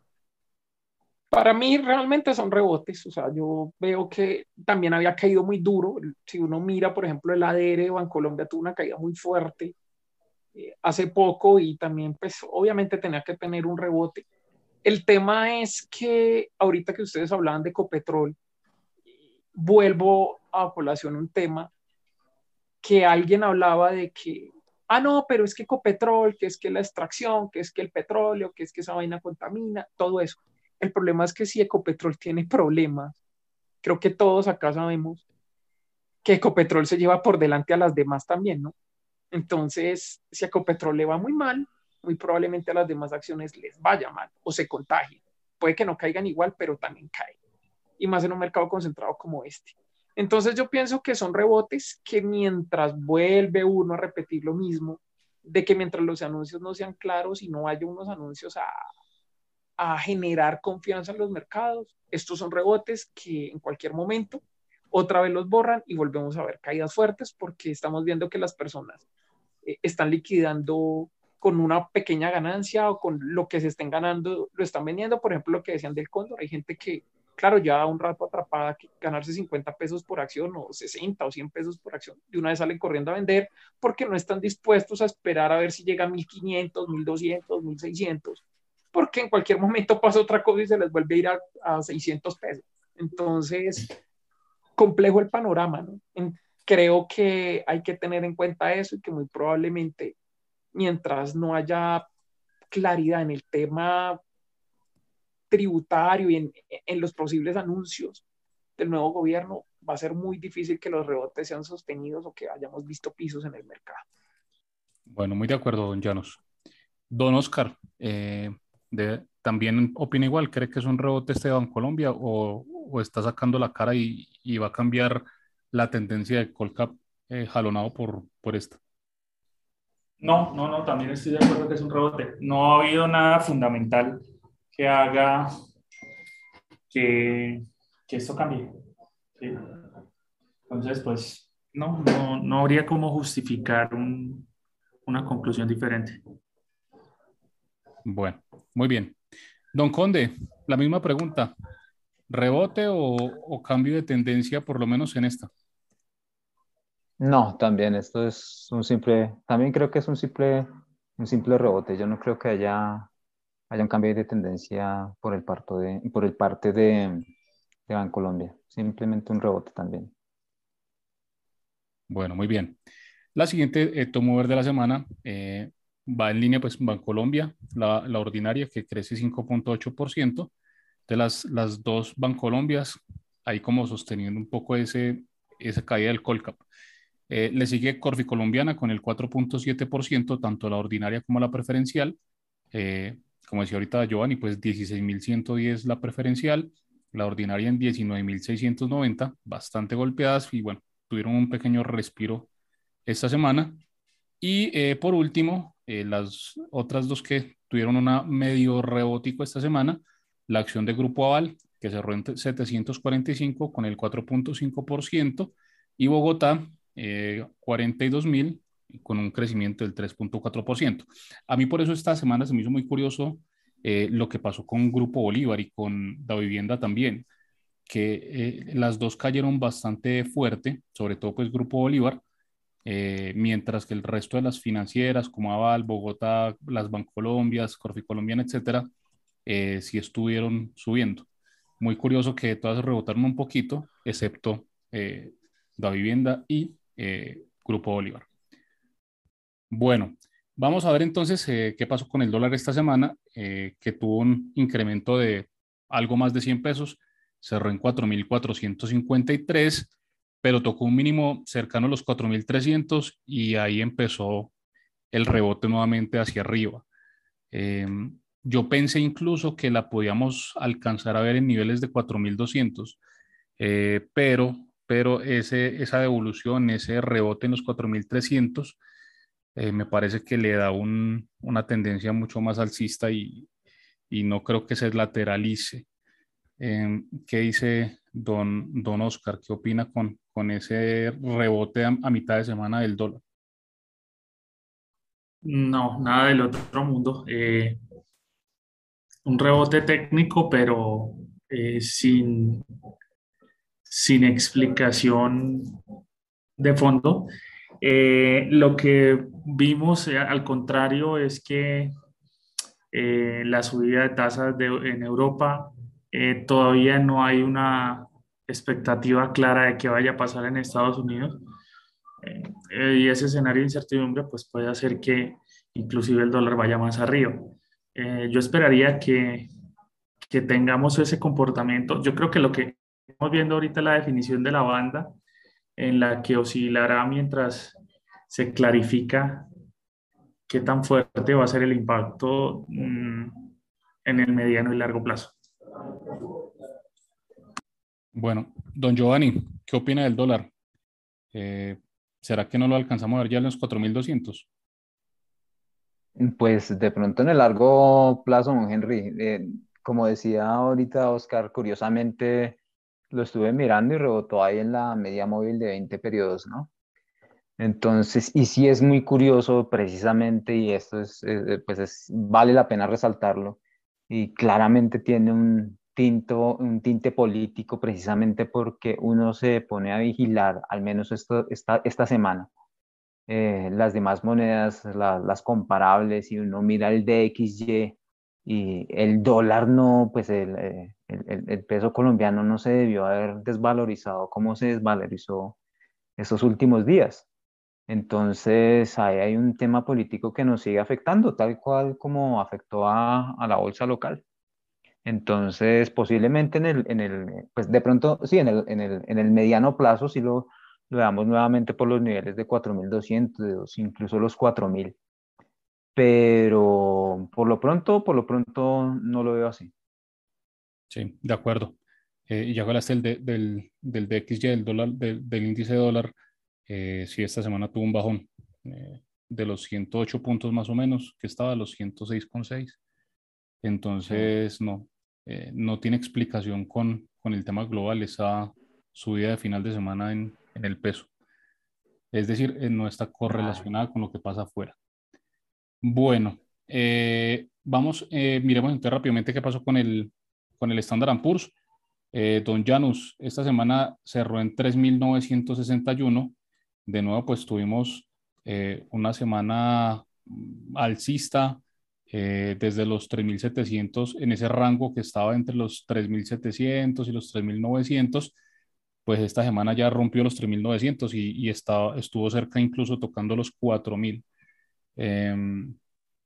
Para mí realmente son rebotes, o sea, yo veo que también había caído muy duro. Si uno mira, por ejemplo, el ADR Bancolombia tuvo una caída muy fuerte eh, hace poco y también, pues, obviamente tenía que tener un rebote. El tema es que ahorita que ustedes hablaban de Copetrol, vuelvo a colación un tema que alguien hablaba de que, ah, no, pero es que Copetrol, que es que la extracción, que es que el petróleo, que es que esa vaina contamina, todo eso el problema es que si Ecopetrol tiene problemas, creo que todos acá sabemos que Ecopetrol se lleva por delante a las demás también, ¿no? Entonces, si Ecopetrol le va muy mal, muy probablemente a las demás acciones les vaya mal o se contagien. Puede que no caigan igual, pero también caen. Y más en un mercado concentrado como este. Entonces yo pienso que son rebotes que mientras vuelve uno a repetir lo mismo, de que mientras los anuncios no sean claros y no haya unos anuncios a, a generar confianza en los mercados, estos son rebotes que en cualquier momento otra vez los borran y volvemos a ver caídas fuertes porque estamos viendo que las personas eh, están liquidando con una pequeña ganancia o con lo que se estén ganando, lo están vendiendo. Por ejemplo, lo que decían del cóndor, hay gente que, claro, ya un rato atrapada, que ganarse 50 pesos por acción o 60 o 100 pesos por acción, de una vez salen corriendo a vender porque no están dispuestos a esperar a ver si llega a 1500, 1200, 1600, porque en cualquier momento pasa otra cosa y se les vuelve a ir a, a 600 pesos. Entonces, complejo el panorama, ¿no? creo que hay que tener en cuenta eso y que muy probablemente mientras no haya claridad en el tema tributario y en, en, los posibles anuncios del nuevo gobierno, va a ser muy difícil que los rebotes sean sostenidos o que hayamos visto pisos en el mercado. Bueno, muy de acuerdo, don Llanos. Don Oscar, eh, de, ¿también opina igual? ¿Cree que es un rebote este de Colombia o, o está sacando la cara y, y, va a cambiar la tendencia de Colcap eh, jalonado por, por esta? No, no, no, también estoy de acuerdo que es un rebote. No ha habido nada fundamental que haga que, que esto cambie. ¿sí? Entonces, pues, no, no, no habría como justificar un, una conclusión diferente. Bueno, muy bien. Don Conde, la misma pregunta. ¿Rebote o, o, cambio de tendencia, por lo menos en esta? No, también esto es un simple, también creo que es un simple, un simple rebote. Yo no creo que haya, haya un cambio de tendencia por el, parto de, por el parte de, de Bancolombia. Simplemente un rebote también. Bueno, muy bien. La siguiente eh, tomo verde de la semana eh, va en línea pues Bancolombia, la, la ordinaria que crece 5.8% de las, las dos Bancolombias, ahí como sosteniendo un poco ese, esa caída del Colcap. Eh, le sigue Corfi Colombiana con el 4.7%, tanto la ordinaria como la preferencial. Eh, como decía ahorita Giovanni, pues 16.110 la preferencial, la ordinaria en 19.690, bastante golpeadas y bueno, tuvieron un pequeño respiro esta semana. Y eh, por último, eh, las otras dos que tuvieron una medio rebótico esta semana, la acción de Grupo Aval, que cerró en 745 con el 4.5%, y Bogotá, eh, 42 mil con un crecimiento del 3.4%. A mí por eso esta semana se me hizo muy curioso eh, lo que pasó con Grupo Bolívar y con la vivienda también, que eh, las dos cayeron bastante fuerte, sobre todo pues Grupo Bolívar, eh, mientras que el resto de las financieras como Aval, Bogotá, las Bancolombias, Corficolombiana, etcétera, eh, sí estuvieron subiendo. Muy curioso que todas rebotaron un poquito, excepto eh, vivienda y eh, Grupo Bolívar. Bueno, vamos a ver entonces eh, qué pasó con el dólar esta semana, que tuvo un incremento de algo más de 100 pesos, cerró en 4.453, pero tocó un mínimo cercano a los 4.300 y ahí empezó el rebote nuevamente hacia arriba. Em, yo pensé incluso que la podíamos alcanzar a ver en niveles de 4.200, eh, pero, pero ese, esa devolución, ese rebote en los 4.300, eh, me parece que le da un, una tendencia mucho más alcista y, y no creo que se lateralice. Eh, ¿Qué dice don, don Oscar? ¿Qué opina con, con ese rebote a, mitad de semana del dólar? No, nada del otro mundo. Eh, un rebote técnico, pero eh, sin, sin explicación de fondo. Eh, lo que vimos, al contrario, es que la subida de tasas en Europa eh, todavía no hay una expectativa clara de qué vaya a pasar en Estados Unidos. y ese escenario de incertidumbre pues puede hacer que inclusive el dólar vaya más arriba. Eh, yo esperaría que, que, tengamos ese comportamiento. Yo creo que lo que estamos viendo ahorita es la definición de la banda, en la que oscilará mientras se clarifica qué tan fuerte va a ser el impacto mmm, en el mediano y largo plazo. Bueno, don Giovanni, ¿qué opina del dólar? Eh, ¿Será que no lo alcanzamos a ver ya en los 4.200? Pues de pronto en el largo plazo, don Henry, eh, como decía ahorita Oscar, curiosamente lo estuve mirando y rebotó ahí en la media móvil de 20 periodos, ¿no? Entonces, y sí es muy curioso precisamente, y esto es, eh, pues es, vale la pena resaltarlo, y claramente tiene un, tinto, un tinte político precisamente porque uno se pone a vigilar, al menos esto, esta, esta semana, eh, las demás monedas, las comparables, y uno mira el DXY y el dólar no, pues el, eh, el, el, peso colombiano no se debió haber desvalorizado como se desvalorizó estos últimos días. Entonces, ahí hay un tema político que nos sigue afectando, tal cual como afectó a, a la bolsa local. Entonces, posiblemente en el, en el, pues de pronto, sí, en el, en el, en el mediano plazo, sí lo, lo veamos nuevamente por los niveles de 4.200, incluso los 4.000. Pero por lo pronto, por lo pronto no lo veo así. Sí, de acuerdo. Eh, y ya hablaste del, del, del DXY, del, dólar, del, del índice de dólar eh, sí, esta semana tuvo un bajón eh, de los 108 puntos más o menos, que estaba a los 106,6. Entonces, no, eh, no tiene explicación con, con, el tema global esa subida de final de semana en, en el peso. Es decir, eh, no está correlacionada con lo que pasa afuera. Bueno, eh, vamos, miremos entonces rápidamente qué pasó con el, con el Standard Poor's. don Janus, esta semana cerró en 3.961 de nuevo, pues tuvimos eh, una semana alcista eh, desde los 3.700 en ese rango que estaba entre los 3.700 y los 3.900, pues esta semana ya rompió los 3.900 y, y estaba, estuvo cerca incluso tocando los 4.000. Eh,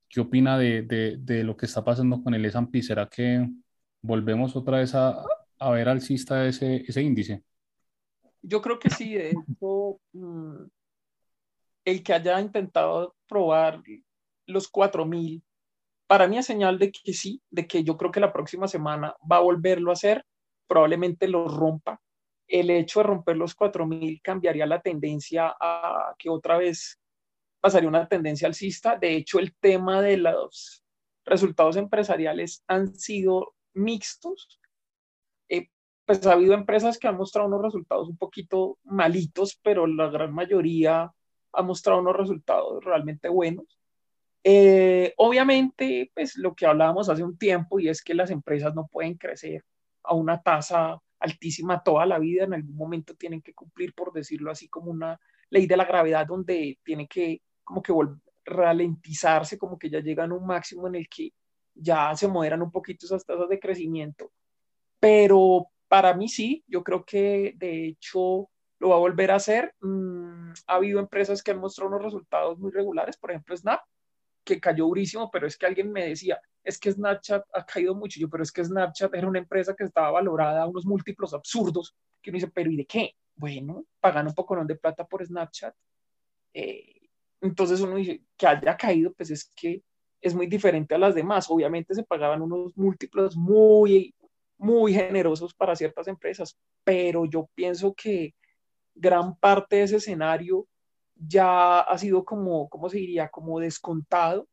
¿Qué opina de, de, de, lo que está pasando con el S&P? ¿Será que volvemos otra vez a, a ver alcista ese, ese índice? Yo creo que sí, de hecho, mm, el que haya intentado probar los 4000, para mí es señal de que sí, de que yo creo que la próxima semana va a volverlo a hacer, probablemente lo rompa. El hecho de romper los 4000 cambiaría la tendencia a que otra vez pasaría una tendencia alcista. De hecho, el tema de los resultados empresariales han sido mixtos pues ha habido empresas que han mostrado unos resultados un poquito malitos, pero la gran mayoría ha mostrado unos resultados realmente buenos. Eh, obviamente, pues lo que hablábamos hace un tiempo y es que las empresas no pueden crecer a una tasa altísima toda la vida, en algún momento tienen que cumplir, por decirlo así, como una ley de la gravedad donde tiene que como que ralentizarse, como que ya llegan a un máximo en el que ya se moderan un poquito esas tasas de crecimiento. Pero para mí sí, yo creo que de hecho lo va a volver a hacer. Mm, ha habido empresas que han mostrado unos resultados muy regulares, por ejemplo Snap, que cayó durísimo, pero es que alguien me decía, es que Snapchat ha caído mucho, yo, pero es que Snapchat era una empresa que estaba valorada a unos múltiplos absurdos, que uno dice, pero ¿y de qué? Bueno, pagan un poco de plata por Snapchat. Eh, entonces uno dice, que haya caído, pues es que es muy diferente a las demás. Obviamente se pagaban unos múltiplos muy muy generosos para ciertas empresas, pero yo pienso que gran parte de ese escenario ya ha sido como, ¿cómo se diría? Como descontado.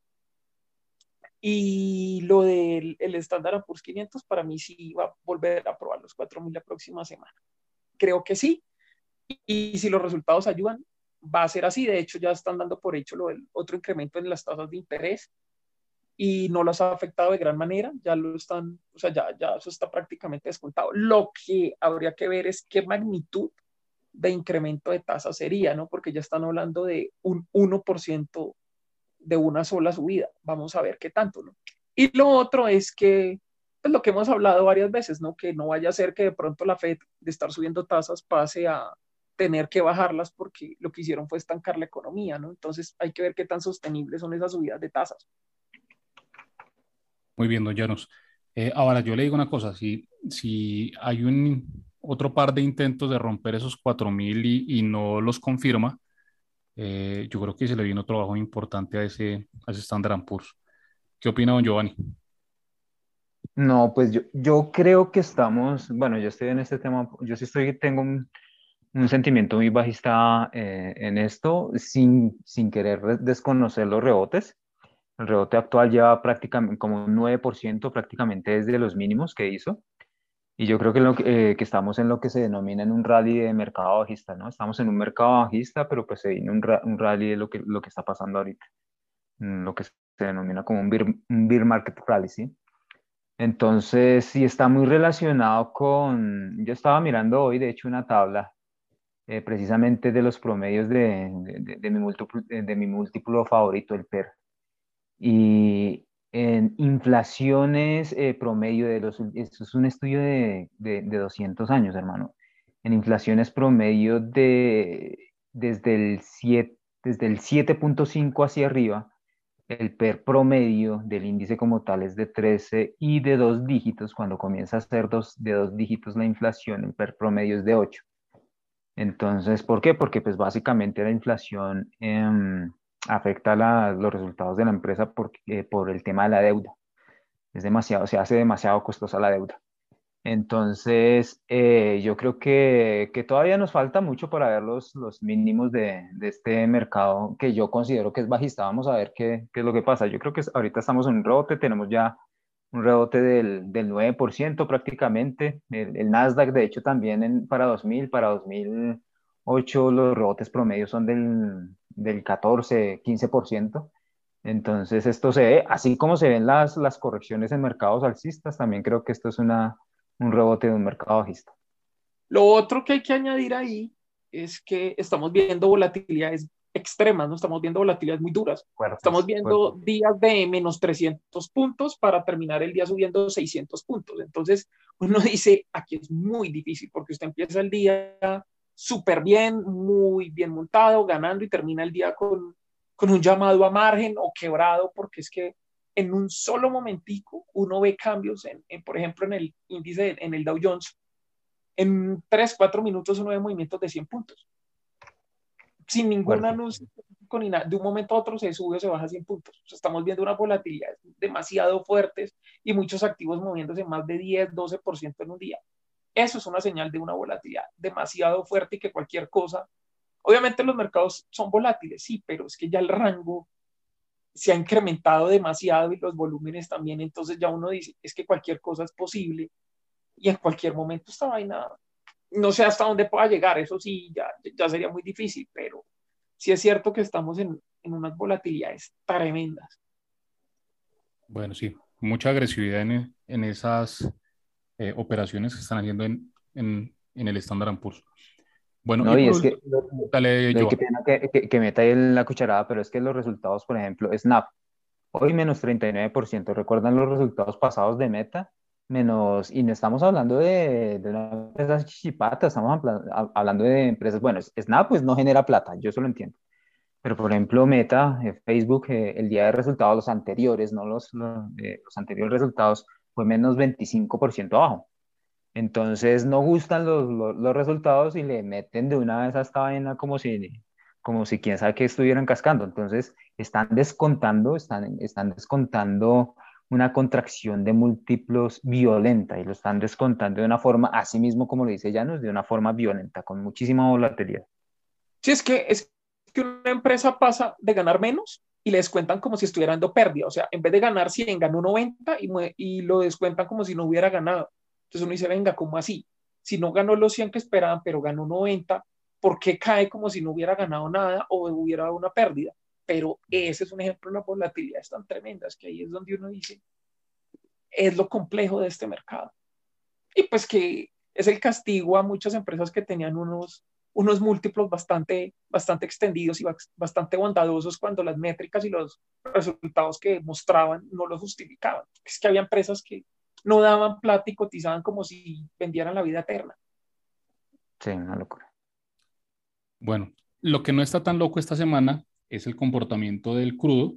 Y lo del el Standard Poor's 500 para mí sí va a volver a probar los 4.000 la próxima semana. Creo que sí. Y, si los resultados ayudan, va a ser así. De hecho, ya están dando por hecho lo del otro incremento en las tasas de interés y no los ha afectado de gran manera, ya lo están, o sea, ya, ya eso está prácticamente descontado. Lo que habría que ver es qué magnitud de incremento de tasa sería, ¿no? Porque ya están hablando de un 1% de una sola subida. Vamos a ver qué tanto, ¿no? Y lo otro es que, pues lo que hemos hablado varias veces, ¿no? Que no vaya a ser que de pronto la Fed de estar subiendo tasas pase a tener que bajarlas porque lo que hicieron fue estancar la economía, ¿no? Entonces hay que ver qué tan sostenibles son esas subidas de tasas. Muy bien, don Llanos. Eh, ahora, yo le digo una cosa, si, si hay un otro par de intentos de romper esos 4.000 y, y no los confirma, eh, yo creo que se le viene otro trabajo importante a ese, a ese Standard Poor's. ¿Qué opina don Giovanni? No, pues yo, yo creo que estamos, bueno, yo estoy en este tema, yo sí estoy, tengo un, un sentimiento muy bajista eh, en esto, sin, sin querer desconocer los rebotes. El rebote actual lleva prácticamente como un 9%, prácticamente desde los mínimos que hizo. Y yo creo que, lo que, eh, que, estamos en lo que se denomina en un rally de mercado bajista, ¿no? Estamos en un mercado bajista, pero pues se viene un, un rally de lo que, lo que está pasando ahorita, lo que se denomina como un beer, un beer market rally, ¿sí? Entonces, sí está muy relacionado con, yo estaba mirando hoy, de hecho, una tabla eh, precisamente de los promedios de, de, de, mi múltiplo, de mi múltiplo favorito, el PER. Y en inflaciones eh, promedio de los, esto es un estudio de, de, 200 años, hermano. En inflaciones promedio de, desde el 7, desde el 7.5 hacia arriba, el PER promedio del índice como tal es de 13 y de dos dígitos. Cuando comienza a ser dos, de dos dígitos la inflación, el PER promedio es de 8. Entonces, ¿por qué? Porque pues básicamente la inflación eh, afecta los resultados de la empresa por, eh, por el tema de la deuda. Es demasiado, se hace demasiado costosa la deuda. Entonces, eh, yo creo que, todavía nos falta mucho para ver los, mínimos de, este mercado que yo considero que es bajista. Vamos a ver qué, es lo que pasa. Yo creo que ahorita estamos en un rebote, tenemos ya un rebote del, del 9% prácticamente. El, el, Nasdaq, de hecho, también en, para 2000, para 2008 los rebotes promedios son del, del 14, 15%. Entonces, esto se ve, así como se ven las, las correcciones en mercados alcistas, también creo que esto es una, un rebote de un mercado bajista. Lo otro que hay que añadir ahí es que estamos viendo volatilidades extremas, ¿no? Estamos viendo volatilidades muy duras. Fuertes, estamos viendo fuertes. días de menos 300 puntos para terminar el día subiendo 600 puntos. Entonces, uno dice, aquí es muy difícil porque usted empieza el día súper bien, muy bien montado, ganando y termina el día con, con un llamado a margen o quebrado porque es que en un solo momentico uno ve cambios, en, en por ejemplo, en el índice, en el Dow Jones, en 3, 4 minutos uno ve movimientos de 100 puntos. Sin ningún bueno. anuncio, nada. De un momento a otro se sube o se baja 100 puntos. O sea, estamos viendo una volatilidad demasiado fuertes y muchos activos moviéndose más de 10, 12% en un día. Eso es una señal de una volatilidad demasiado fuerte y que cualquier cosa, obviamente los mercados son volátiles, sí, pero es que ya el rango se ha incrementado demasiado y los volúmenes también, entonces ya uno dice, es que cualquier cosa es posible y en cualquier momento esta vaina, no sé hasta dónde pueda llegar, eso sí, ya, ya sería muy difícil, pero sí es cierto que estamos en, en unas volatilidades tremendas. Bueno, sí, mucha agresividad en, en esas eh, operaciones que están haciendo en, en, en el Standard Poor's. Bueno, no, y, y es que, dale, yo. Que, que, que, meta ahí la cucharada, pero es que los resultados, por ejemplo, Snap, hoy menos 39%. ¿Recuerdan los resultados pasados de Meta? Menos, y no estamos hablando de, de una empresa chipata, estamos hablando de empresas, bueno, Snap pues no genera plata, yo eso lo entiendo. Pero, por ejemplo, Meta, eh, Facebook, eh, el día de resultados, los anteriores, no los, los, eh, los anteriores resultados, fue menos 25% abajo. Entonces no gustan los, los, los, resultados y le meten de una vez a esta vaina como si, como si quién sabe que estuvieran cascando. Entonces están descontando, están, están descontando una contracción de múltiplos violenta y lo están descontando de una forma, así mismo como lo dice Llanos, de una forma violenta, con muchísima volatilidad. Sí, es que, es que una empresa pasa de ganar menos y le descuentan como si estuviera dando pérdida. O sea, en vez de ganar 100, ganó 90 y, y lo descuentan como si no hubiera ganado. Entonces uno dice, venga, ¿cómo así? Si no ganó los 100 que esperaban, pero ganó 90, ¿por qué cae como si no hubiera ganado nada o hubiera dado una pérdida? Pero ese es un ejemplo de la volatilidad tan tremenda, es que ahí es donde uno dice, es lo complejo de este mercado. Y pues que es el castigo a muchas empresas que tenían unos, unos múltiplos bastante, bastante extendidos y bastante bondadosos cuando las métricas y los resultados que mostraban no lo justificaban. Es que había empresas que no daban plata y cotizaban como si vendieran la vida eterna. Sí, una locura. Bueno, lo que no está tan loco esta semana es el comportamiento del crudo.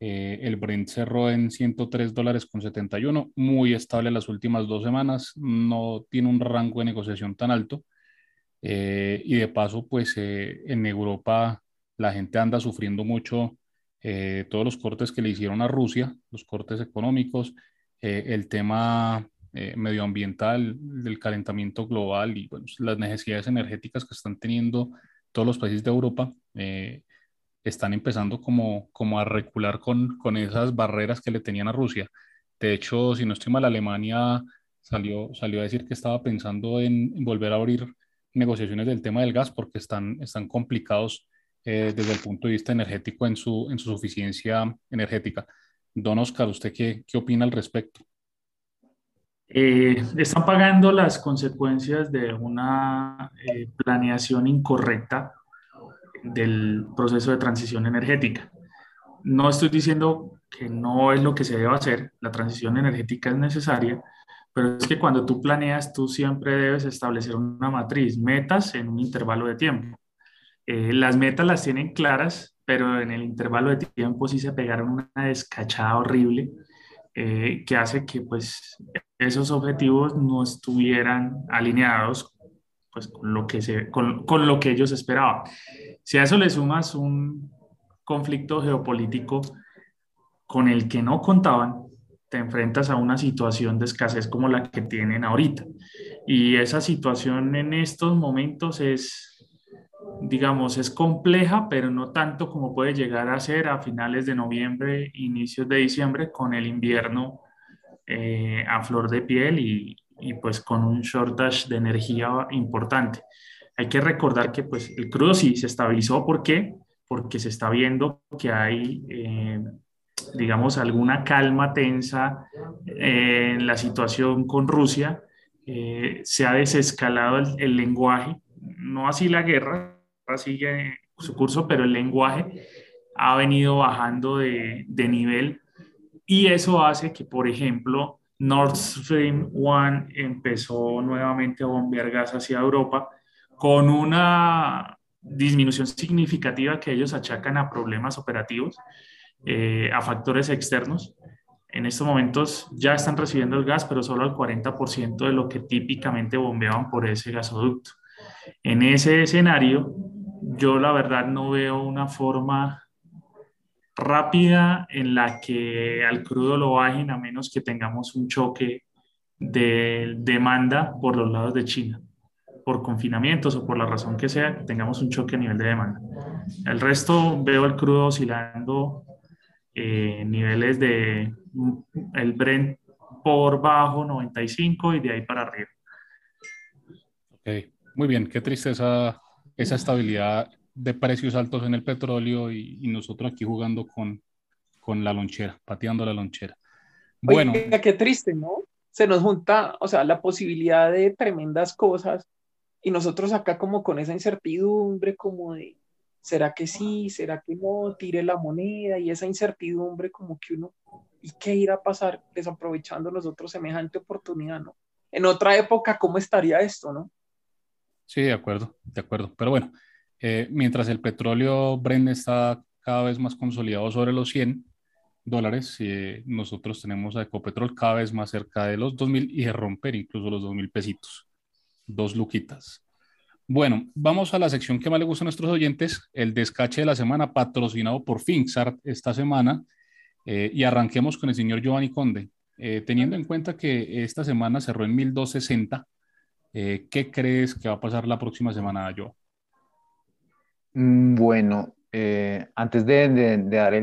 Eh, el Brent cerró en 103 dólares con 71, muy estable las últimas dos semanas, no tiene un rango de negociación tan alto. Eh, y de paso, pues eh, en Europa la gente anda sufriendo mucho eh, todos los cortes que le hicieron a Rusia, los cortes económicos, eh, el tema eh, medioambiental, del calentamiento global y las necesidades energéticas que están teniendo todos los países de Europa, están empezando como, como a recular con, con esas barreras que le tenían a Rusia. De hecho, si no estoy mal, Alemania salió, salió a decir que estaba pensando en, volver a abrir negociaciones del tema del gas porque están, están complicados eh, desde el punto de vista energético en su, en su suficiencia energética. Don Oscar, ¿usted qué, qué opina al respecto? Eh, están pagando las consecuencias de una eh, planeación incorrecta del proceso de transición energética. No estoy diciendo que no es lo que se debe hacer, la transición energética es necesaria, pero es que cuando tú planeas, tú siempre debes establecer una matriz, metas en un intervalo de tiempo. Eh, las metas las tienen claras, pero en el intervalo de tiempo sí se pegaron una descachada horrible eh, que hace que pues esos objetivos no estuvieran alineados pues, con, lo que se, con, con lo que ellos esperaban. Si a eso le sumas un conflicto geopolítico con el que no contaban, te enfrentas a una situación de escasez como la que tienen ahorita. Y esa situación en estos momentos es, digamos, es compleja, pero no tanto como puede llegar a ser a finales de noviembre, inicios de diciembre, con el invierno eh, a flor de piel y, y, pues con un shortage de energía importante. Hay que recordar que pues el crudo sí se estabilizó. ¿Por qué? Porque se está viendo que hay... Eh, digamos, alguna calma tensa en la situación con Rusia, eh, se ha desescalado el, lenguaje, no así la guerra, sigue su curso, pero el lenguaje ha venido bajando de, de nivel y eso hace que, por ejemplo, Nord Stream 1 empezó nuevamente a bombear gas hacia Europa con una disminución significativa que ellos achacan a problemas operativos eh, a factores externos. En estos momentos ya están recibiendo el gas, pero solo al 40% de lo que típicamente bombeaban por ese gasoducto. En ese escenario, yo la verdad no veo una forma rápida en la que al crudo lo bajen a menos que tengamos un choque de demanda por los lados de China, por confinamientos o por la razón que sea, tengamos un choque a nivel de demanda. El resto veo el crudo oscilando eh, niveles de el Brent por bajo 95 y de ahí para arriba. Okay. Muy bien, qué tristeza esa estabilidad de precios altos en el petróleo y, y nosotros aquí jugando con, con la lonchera, pateando la lonchera. Bueno. Oiga, qué triste, ¿no? Se nos junta, o sea, la posibilidad de tremendas cosas y nosotros acá como con esa incertidumbre, como de, ¿será que sí? ¿Será que no? Tire la moneda y esa incertidumbre como que uno, ¿y qué irá a pasar desaprovechando nosotros semejante oportunidad, no? En otra época, ¿cómo estaría esto, no? Sí, de acuerdo, de acuerdo. Pero bueno, eh, mientras el petróleo Brent está cada vez más consolidado sobre los 100 dólares, eh, nosotros tenemos a Ecopetrol cada vez más cerca de los 2.000 y de romper incluso los 2.000 pesitos, dos luquitas. Bueno, vamos a la sección que más le gusta a nuestros oyentes, el descache de la semana, patrocinado por Finxart esta semana. Eh, y arranquemos con el señor Giovanni Conde. Eh, teniendo en cuenta que esta semana cerró en 1260, eh, ¿qué crees que va a pasar la próxima semana, Joe? Mm, bueno, antes de, dar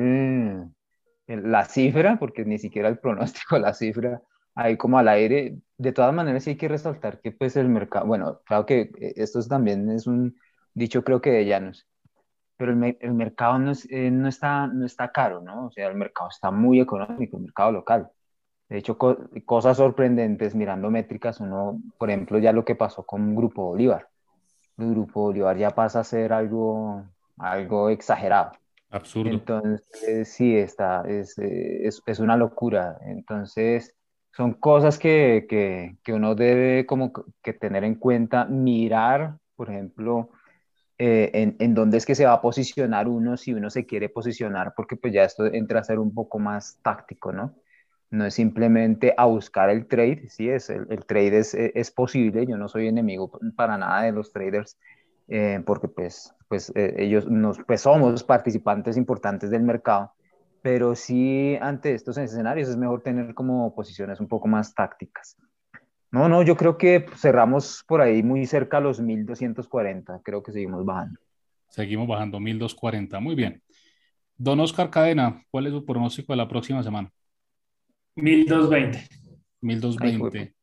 la cifra, porque ni siquiera el pronóstico, la cifra, ahí como al aire. De todas maneras, sí hay que resaltar que pues el mercado, bueno, claro que eh, esto también es un dicho creo que de llanos, pero el, el mercado no, es, eh, no, está, no está caro, ¿no? O sea, el mercado está muy económico, el mercado local. De hecho, cosas sorprendentes mirando métricas, uno, por ejemplo, ya lo que pasó con Grupo Bolívar. El Grupo Bolívar ya pasa a ser algo, algo exagerado. Absurdo. Entonces, sí, está, es, es, es una locura. Entonces, son cosas que, que, que, uno debe como que tener en cuenta, mirar, por ejemplo, eh, en, en, dónde es que se va a posicionar uno si uno se quiere posicionar, porque pues ya esto entra a ser un poco más táctico, ¿no? No es simplemente a buscar el trade, sí, es, el, el trade es, es, posible, yo no soy enemigo para nada de los traders, eh, porque pues, pues eh, ellos nos, pues somos participantes importantes del mercado, pero sí ante estos escenarios es mejor tener como posiciones un poco más tácticas. No, no, yo creo que cerramos por ahí muy cerca a los 1240, creo que seguimos bajando. Seguimos bajando 1240, muy bien. Don Oscar Cadena, ¿cuál es su pronóstico de la próxima semana? 1220. 1220.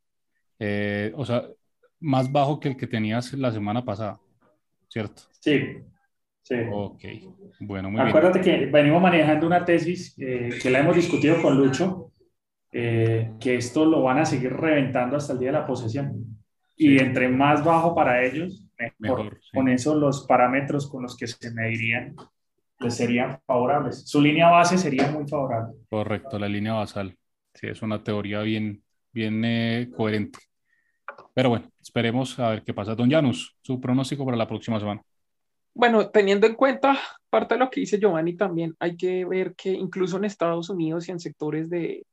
Eh, o sea, más bajo que el que tenías la semana pasada, ¿cierto? Sí, sí. Ok, bueno, muy Acuérdate que venimos manejando una tesis eh, que la hemos discutido con Lucho, eh, que esto lo van a seguir reventando hasta el día de la posesión. Y entre más bajo para ellos, mejor. Con eso los parámetros con los que se medirían les serían favorables. Su línea base sería muy favorable. Correcto, la línea basal. Sí, es una teoría bien, bien eh, coherente. Pero bueno, esperemos a ver qué pasa. Don Janus, su pronóstico para la próxima semana. Bueno, teniendo en cuenta parte de lo que dice Giovanni también, hay que ver que incluso en Estados Unidos y en sectores de,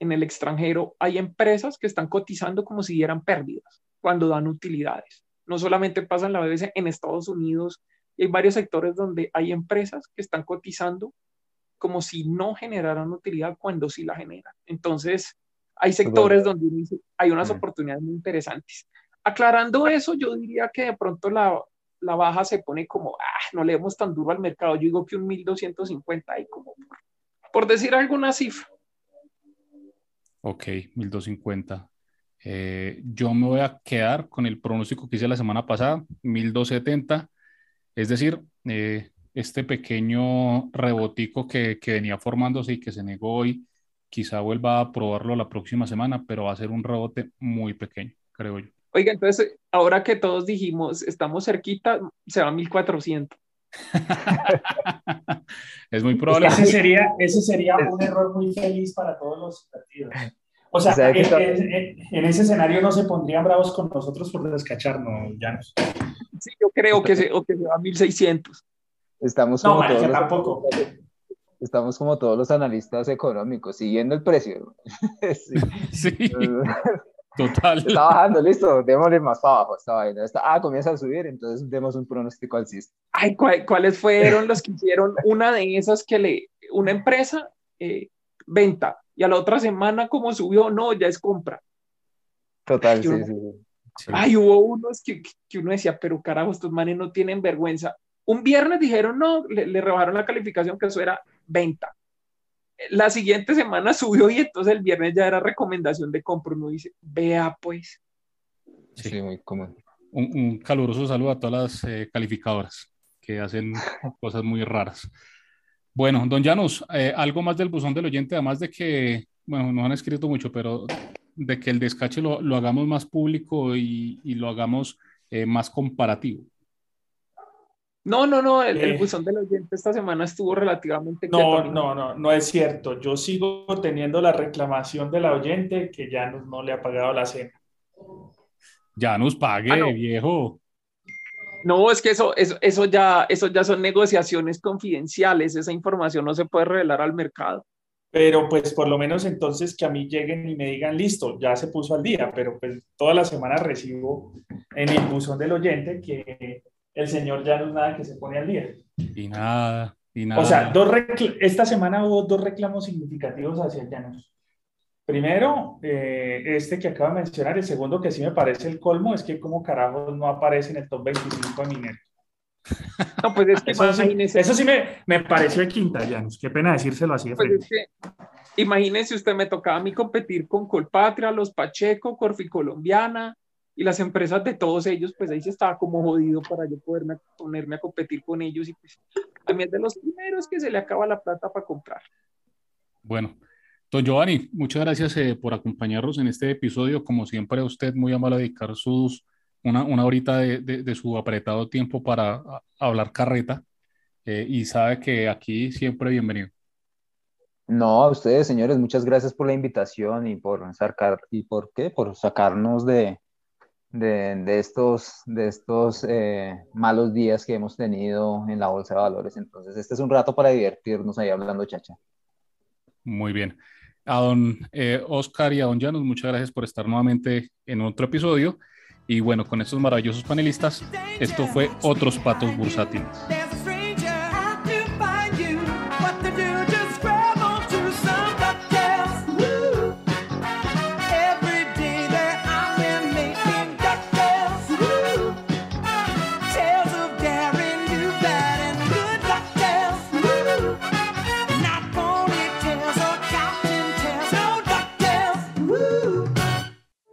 en el extranjero, hay empresas que están cotizando como si dieran pérdidas cuando dan utilidades. No solamente pasa en la BBC, en Estados Unidos hay varios sectores donde hay empresas que están cotizando como si no generaran utilidad cuando sí la generan. Entonces, hay sectores donde hay unas oportunidades muy interesantes. Aclarando eso, yo diría que de pronto la, la baja se pone como, ah, no le demos tan duro al mercado. Yo digo que un 1250 y como, por, decir alguna cifra. Ok, 1250. Eh, yo me voy a quedar con el pronóstico que hice la semana pasada, 1270. Es decir, eh, este pequeño rebotico que, que, venía formándose y que se negó hoy, quizá vuelva a probarlo la próxima semana, pero va a ser un rebote muy pequeño, creo yo. Oiga, entonces, ahora que todos dijimos, estamos cerquita, se va a 1400. es muy probable. Ese sería, ese sería un error muy feliz para todos los partidos. O sea, en, ese escenario no se pondrían bravos con nosotros por descacharnos, Llanos. Sí, yo creo que se, o que se va a 1600. Estamos como todos tampoco. Estamos como todos los analistas económicos, siguiendo el precio. sí. Total. Está bajando, listo, démosle más para abajo esta vaina. ah, comienza a subir, entonces demos un pronóstico al CIS. Ay, ¿cuáles fueron los que hicieron una de esas que le, una empresa, eh, venta, y a la otra semana como subió, no, ya es compra. Total, sí, sí, sí, Ay, hubo unos que, que, uno decía, pero carajo, estos manes no tienen vergüenza. Un viernes dijeron, no, le, rebajaron la calificación, que eso era venta. La siguiente semana subió y entonces el viernes ya era recomendación de compra. Uno dice, vea pues. Sí, muy cómodo. Un, caluroso saludo a todas las eh, calificadoras que hacen cosas muy raras. Bueno, don Janus, eh, algo más del buzón del oyente, además de que, bueno, no han escrito mucho, pero de que el descache lo, lo hagamos más público y, y lo hagamos eh, más comparativo. No, no, no, el, el, eh. buzón del oyente esta semana estuvo relativamente... No, no, no, no es cierto. Yo sigo teniendo la reclamación de la oyente que ya no, le ha pagado la cena. Ya nos pague, ah, viejo. No, es que eso, eso, eso, ya, eso ya son negociaciones confidenciales. Esa información no se puede revelar al mercado. Pero pues por lo menos entonces que a mí lleguen y me digan, listo, ya se puso al día, pero pues toda la semana recibo en el buzón del oyente que el señor ya no es nada que se pone al día. Y nada, y nada. O sea, dos esta semana hubo dos reclamos significativos hacia Llanos. Primero, eh, este que acaba de mencionar, el segundo que sí me parece el colmo es que como carajos no aparece en el top 25 de Minero. No, pues es que eso, sí, eso sí me, me, pareció de quinta, Llanos. Qué pena decírselo así de pues es que, imagínese usted, me tocaba a mí competir con Colpatria, los Pacheco, Corfi Colombiana, y las empresas de todos ellos, pues ahí se estaba como jodido para yo poderme ponerme a competir con ellos y pues a mí es de los primeros que se le acaba la plata para comprar. Bueno, don Giovanni, muchas gracias eh, por acompañarnos en este episodio. Como siempre, usted muy amable a dedicar sus, una, una horita de, de, su apretado tiempo para hablar carreta eh, y sabe que aquí siempre bienvenido. No, a ustedes, señores, muchas gracias por la invitación y por sacar, y por qué, por sacarnos de, de, estos, de estos eh, malos días que hemos tenido en la bolsa de valores. Entonces, este es un rato para divertirnos ahí hablando chacha. Muy bien. A don eh, Oscar y a don Janos, muchas gracias por estar nuevamente en otro episodio. Y bueno, con estos maravillosos panelistas, esto fue Otros Patos Bursátiles.